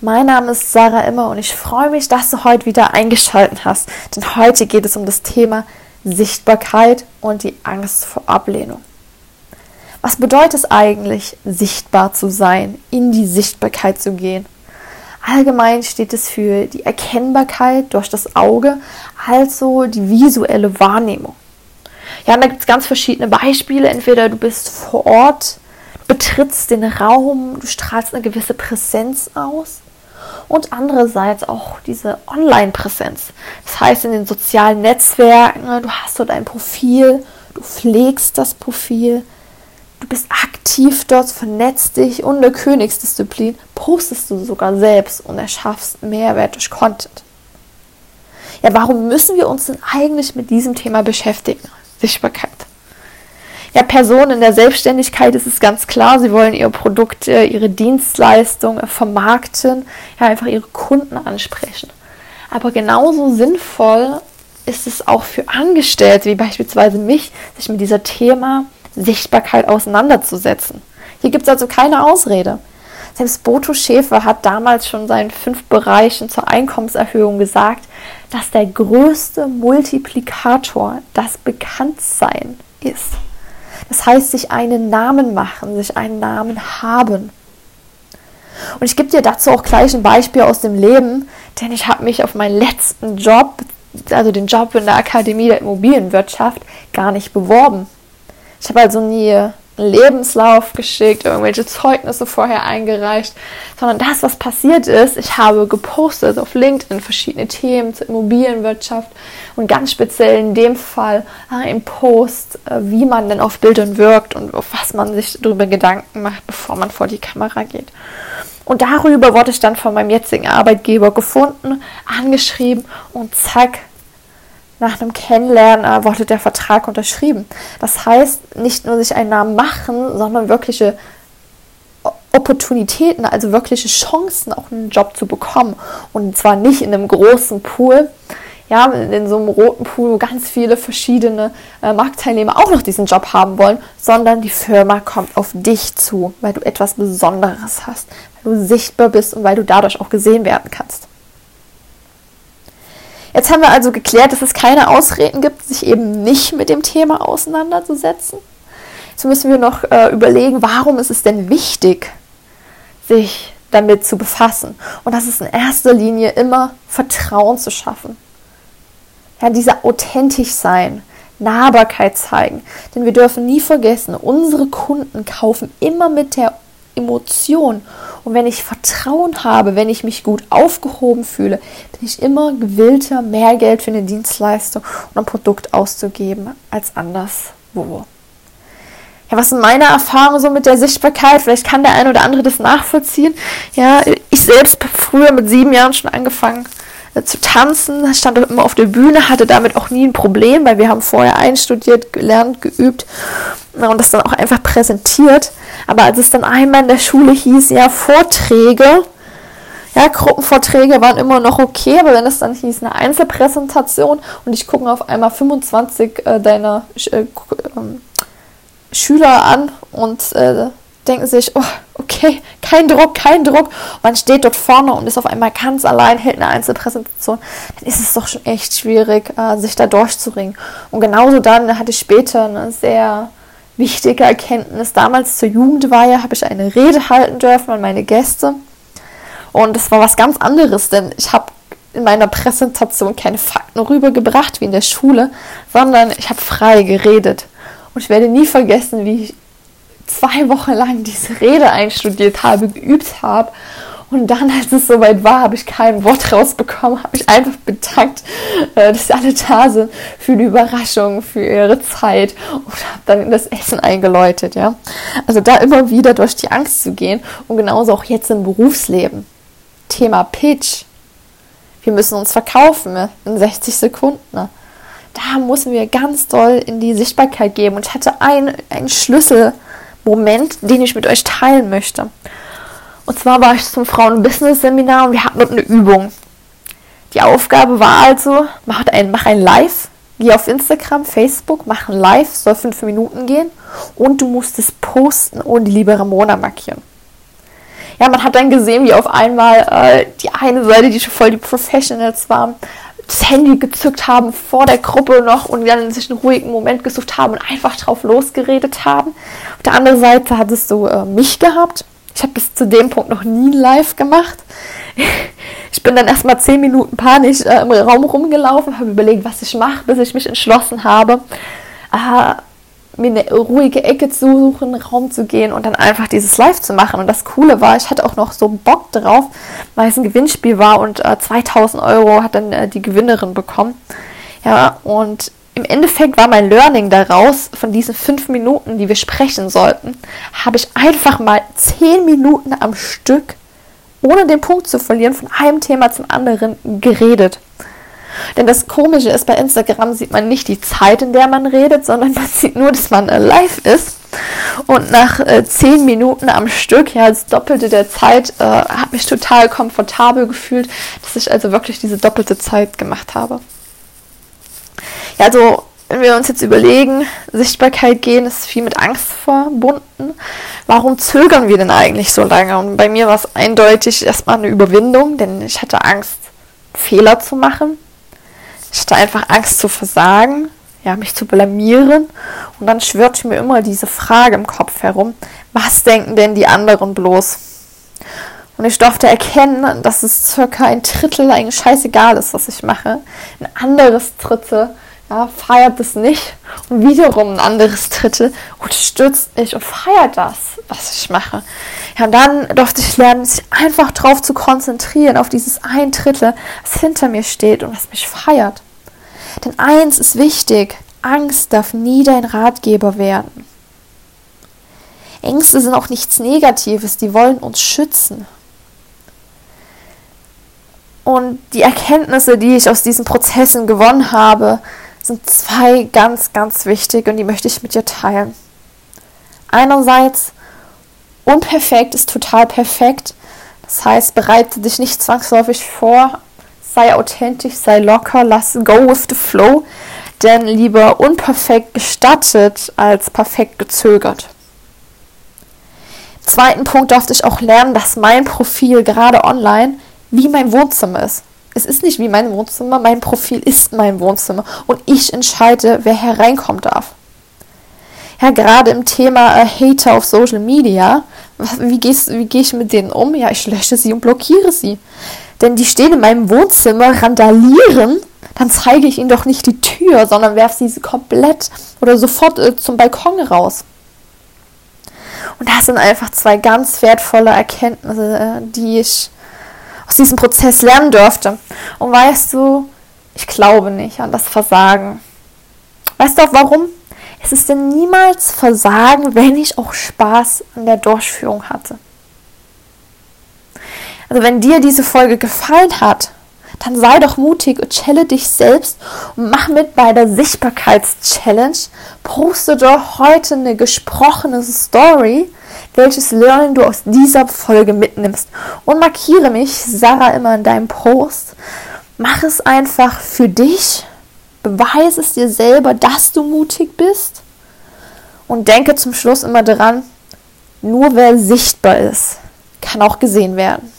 Mein Name ist Sarah Immer und ich freue mich, dass du heute wieder eingeschaltet hast. Denn heute geht es um das Thema Sichtbarkeit und die Angst vor Ablehnung. Was bedeutet es eigentlich, sichtbar zu sein, in die Sichtbarkeit zu gehen? Allgemein steht es für die Erkennbarkeit durch das Auge, also die visuelle Wahrnehmung. Ja, und da gibt es ganz verschiedene Beispiele. Entweder du bist vor Ort betrittst den Raum, du strahlst eine gewisse Präsenz aus und andererseits auch diese Online-Präsenz. Das heißt, in den sozialen Netzwerken, du hast dort ein Profil, du pflegst das Profil, du bist aktiv dort, vernetzt dich und eine Königsdisziplin postest du sogar selbst und erschaffst Mehrwert durch Content. Ja, warum müssen wir uns denn eigentlich mit diesem Thema beschäftigen? Sichtbarkeit ja, Personen in der Selbstständigkeit ist es ganz klar, sie wollen ihre Produkte, ihre Dienstleistungen vermarkten, ja, einfach ihre Kunden ansprechen. Aber genauso sinnvoll ist es auch für Angestellte, wie beispielsweise mich, sich mit dieser Thema Sichtbarkeit auseinanderzusetzen. Hier gibt es also keine Ausrede. Selbst Boto Schäfer hat damals schon seinen fünf Bereichen zur Einkommenserhöhung gesagt, dass der größte Multiplikator das Bekanntsein ist. Das heißt, sich einen Namen machen, sich einen Namen haben. Und ich gebe dir dazu auch gleich ein Beispiel aus dem Leben, denn ich habe mich auf meinen letzten Job, also den Job in der Akademie der Immobilienwirtschaft, gar nicht beworben. Ich habe also nie Lebenslauf geschickt, irgendwelche Zeugnisse vorher eingereicht, sondern das, was passiert ist, ich habe gepostet auf LinkedIn verschiedene Themen zur Immobilienwirtschaft und ganz speziell in dem Fall ein Post, äh, wie man denn auf Bildern wirkt und auf was man sich darüber Gedanken macht, bevor man vor die Kamera geht. Und darüber wurde ich dann von meinem jetzigen Arbeitgeber gefunden, angeschrieben und zack, nach einem Kennenlernen äh, wurde der Vertrag unterschrieben. Das heißt, nicht nur sich einen Namen machen, sondern wirkliche Opportunitäten, also wirkliche Chancen, auch einen Job zu bekommen. Und zwar nicht in einem großen Pool, ja, in so einem roten Pool, wo ganz viele verschiedene äh, Marktteilnehmer auch noch diesen Job haben wollen, sondern die Firma kommt auf dich zu, weil du etwas Besonderes hast, weil du sichtbar bist und weil du dadurch auch gesehen werden kannst. Jetzt haben wir also geklärt, dass es keine Ausreden gibt, sich eben nicht mit dem Thema auseinanderzusetzen. Jetzt müssen wir noch äh, überlegen, warum ist es denn wichtig, sich damit zu befassen. Und das ist in erster Linie immer Vertrauen zu schaffen. Ja, dieser authentisch sein, Nahbarkeit zeigen. Denn wir dürfen nie vergessen, unsere Kunden kaufen immer mit der Emotion. Und wenn ich Vertrauen habe, wenn ich mich gut aufgehoben fühle, bin ich immer gewillter, mehr Geld für eine Dienstleistung und ein Produkt auszugeben als anderswo. Ja, was sind meine Erfahrungen so mit der Sichtbarkeit? Vielleicht kann der eine oder andere das nachvollziehen. Ja, ich selbst habe früher mit sieben Jahren schon angefangen zu tanzen, stand immer auf der Bühne, hatte damit auch nie ein Problem, weil wir haben vorher einstudiert, gelernt, geübt und das dann auch einfach präsentiert. Aber als es dann einmal in der Schule hieß, ja, Vorträge, ja, Gruppenvorträge waren immer noch okay, aber wenn es dann hieß, eine Einzelpräsentation und ich gucke auf einmal 25 äh, deiner äh, äh, Schüler an und äh, denken sich, oh, okay, kein Druck, kein Druck. Man steht dort vorne und ist auf einmal ganz allein, hält eine Einzelpräsentation, dann ist es doch schon echt schwierig, äh, sich da durchzuringen. Und genauso dann hatte ich später eine sehr wichtige Erkenntnis. Damals zur Jugendweihe habe ich eine Rede halten dürfen an meine Gäste. Und das war was ganz anderes, denn ich habe in meiner Präsentation keine Fakten rübergebracht wie in der Schule, sondern ich habe frei geredet. Und ich werde nie vergessen, wie ich zwei Wochen lang diese Rede einstudiert habe, geübt habe. Und dann, als es soweit war, habe ich kein Wort rausbekommen, habe ich einfach bedankt, äh, dass alle da sind für die Überraschung, für ihre Zeit und habe dann das Essen eingeläutet, ja. Also da immer wieder durch die Angst zu gehen und genauso auch jetzt im Berufsleben. Thema Pitch. Wir müssen uns verkaufen ne? in 60 Sekunden. Ne? Da müssen wir ganz doll in die Sichtbarkeit geben. Und ich hatte einen, einen Schlüsselmoment, den ich mit euch teilen möchte. Und zwar war ich zum Frauen-Business-Seminar und wir hatten dort eine Übung. Die Aufgabe war also, mach ein, mach ein Live, geh auf Instagram, Facebook, mach ein Live, soll fünf Minuten gehen und du musst es posten und die liebe Ramona markieren. Ja, man hat dann gesehen, wie auf einmal äh, die eine Seite, die schon voll die Professionals waren, das Handy gezückt haben vor der Gruppe noch und dann sich einen ruhigen Moment gesucht haben und einfach drauf losgeredet haben. Auf der anderen Seite hattest du äh, mich gehabt. Ich habe bis zu dem Punkt noch nie live gemacht. Ich bin dann erstmal zehn Minuten panisch äh, im Raum rumgelaufen, habe überlegt, was ich mache, bis ich mich entschlossen habe, äh, mir eine ruhige Ecke zu suchen, Raum zu gehen und dann einfach dieses Live zu machen. Und das Coole war, ich hatte auch noch so Bock drauf, weil es ein Gewinnspiel war und äh, 2000 Euro hat dann äh, die Gewinnerin bekommen. Ja, und im Endeffekt war mein Learning daraus, von diesen fünf Minuten, die wir sprechen sollten, habe ich einfach mal zehn Minuten am Stück, ohne den Punkt zu verlieren, von einem Thema zum anderen geredet. Denn das Komische ist, bei Instagram sieht man nicht die Zeit, in der man redet, sondern man sieht nur, dass man live ist. Und nach äh, zehn Minuten am Stück, ja, das Doppelte der Zeit, äh, habe mich total komfortabel gefühlt, dass ich also wirklich diese doppelte Zeit gemacht habe. Ja, also wenn wir uns jetzt überlegen, Sichtbarkeit gehen ist viel mit Angst verbunden. Warum zögern wir denn eigentlich so lange? Und bei mir war es eindeutig erstmal eine Überwindung, denn ich hatte Angst, Fehler zu machen. Ich hatte einfach Angst zu versagen, ja, mich zu blamieren. Und dann schwirrt mir immer diese Frage im Kopf herum, was denken denn die anderen bloß? Und ich durfte erkennen, dass es circa ein Drittel eigentlich scheißegal ist, was ich mache. Ein anderes Drittel ja, feiert es nicht. Und wiederum ein anderes Drittel unterstützt mich und feiert das, was ich mache. Ja, und dann durfte ich lernen, sich einfach darauf zu konzentrieren, auf dieses ein Drittel, was hinter mir steht und was mich feiert. Denn eins ist wichtig, Angst darf nie dein Ratgeber werden. Ängste sind auch nichts Negatives, die wollen uns schützen. Und die Erkenntnisse, die ich aus diesen Prozessen gewonnen habe, sind zwei ganz, ganz wichtig und die möchte ich mit dir teilen. Einerseits, unperfekt ist total perfekt. Das heißt, bereite dich nicht zwangsläufig vor, sei authentisch, sei locker, lass go with the flow, denn lieber unperfekt gestattet als perfekt gezögert. Zweiten Punkt durfte ich auch lernen, dass mein Profil gerade online wie mein Wohnzimmer ist. Es ist nicht wie mein Wohnzimmer, mein Profil ist mein Wohnzimmer und ich entscheide, wer hereinkommen darf. Ja, gerade im Thema äh, Hater auf Social Media, wie, gehst, wie gehe ich mit denen um? Ja, ich lösche sie und blockiere sie. Denn die stehen in meinem Wohnzimmer, randalieren, dann zeige ich ihnen doch nicht die Tür, sondern werfe sie komplett oder sofort äh, zum Balkon raus. Und das sind einfach zwei ganz wertvolle Erkenntnisse, äh, die ich aus diesem Prozess lernen durfte. Und weißt du, ich glaube nicht an das Versagen. Weißt du auch warum? Es ist denn niemals Versagen, wenn ich auch Spaß an der Durchführung hatte. Also wenn dir diese Folge gefallen hat, dann sei doch mutig und challenge dich selbst und mach mit bei der Sichtbarkeitschallenge. Poste doch heute eine gesprochene Story welches Learning du aus dieser Folge mitnimmst. Und markiere mich, Sarah, immer in deinem Post. Mach es einfach für dich. Beweise es dir selber, dass du mutig bist. Und denke zum Schluss immer daran, nur wer sichtbar ist, kann auch gesehen werden.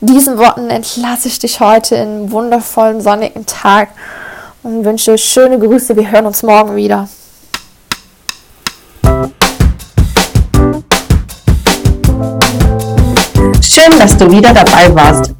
Diesen Worten entlasse ich dich heute in einen wundervollen sonnigen Tag und wünsche schöne Grüße. Wir hören uns morgen wieder. Schön, dass du wieder dabei warst.